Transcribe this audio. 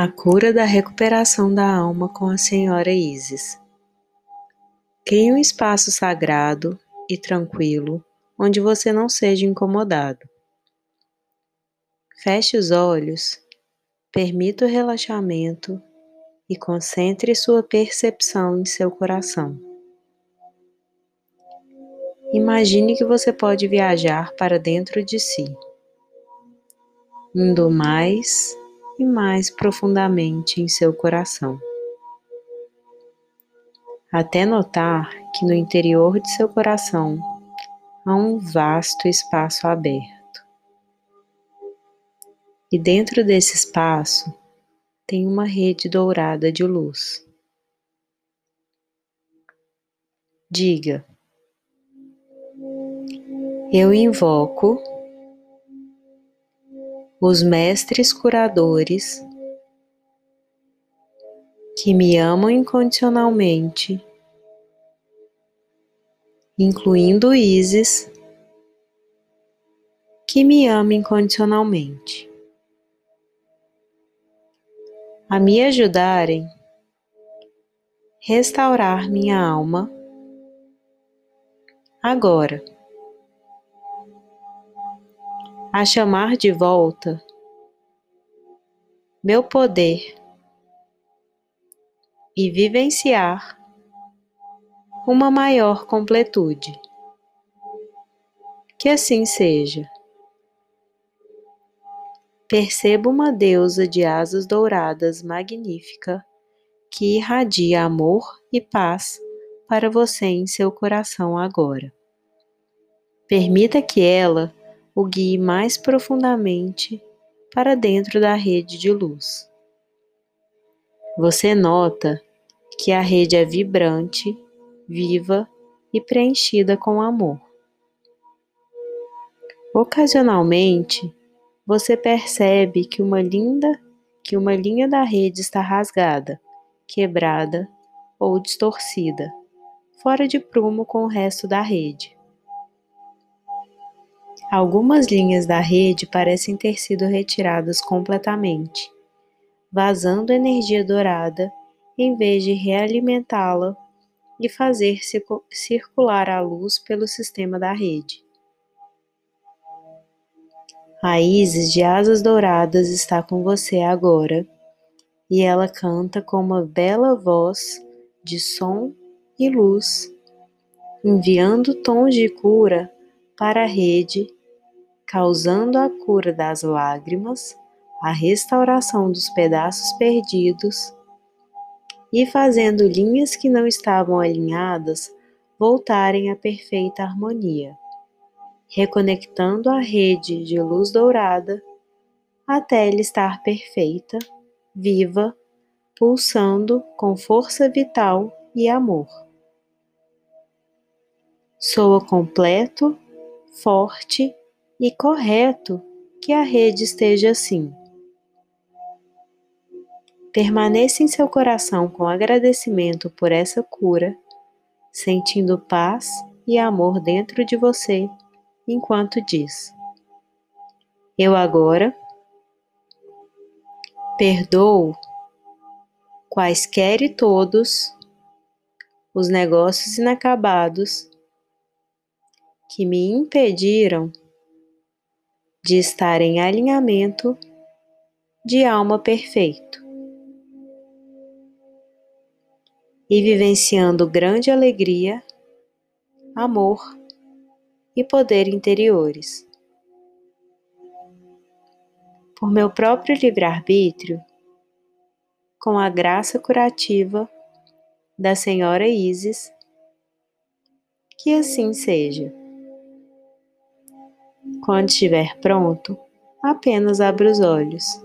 A cura da recuperação da alma com a Senhora Isis. Crie um espaço sagrado e tranquilo onde você não seja incomodado. Feche os olhos, permita o relaxamento e concentre sua percepção em seu coração. Imagine que você pode viajar para dentro de si, indo mais e mais profundamente em seu coração. Até notar que no interior de seu coração há um vasto espaço aberto. E dentro desse espaço tem uma rede dourada de luz. Diga: Eu invoco os mestres curadores que me amam incondicionalmente, incluindo Isis, que me ama incondicionalmente, a me ajudarem restaurar minha alma agora a chamar de volta meu poder e vivenciar uma maior completude. Que assim seja. Perceba uma deusa de asas douradas magnífica que irradia amor e paz para você em seu coração agora. Permita que ela o guie mais profundamente para dentro da rede de luz. Você nota que a rede é vibrante, viva e preenchida com amor. Ocasionalmente, você percebe que uma linda que uma linha da rede está rasgada, quebrada ou distorcida, fora de prumo com o resto da rede. Algumas linhas da rede parecem ter sido retiradas completamente, vazando energia dourada em vez de realimentá-la e fazer circular a luz pelo sistema da rede. Isis de asas douradas está com você agora e ela canta com uma bela voz de som e luz, enviando tons de cura para a rede causando a cura das lágrimas, a restauração dos pedaços perdidos e fazendo linhas que não estavam alinhadas voltarem à perfeita harmonia, reconectando a rede de luz dourada até ela estar perfeita, viva, pulsando com força vital e amor. Soa completo, forte e correto que a rede esteja assim. Permaneça em seu coração com agradecimento por essa cura, sentindo paz e amor dentro de você enquanto diz: Eu agora perdoo quaisquer e todos os negócios inacabados que me impediram de estar em alinhamento de alma perfeito e vivenciando grande alegria, amor e poder interiores. Por meu próprio livre-arbítrio, com a graça curativa da Senhora Isis, que assim seja. Quando estiver pronto, apenas abra os olhos.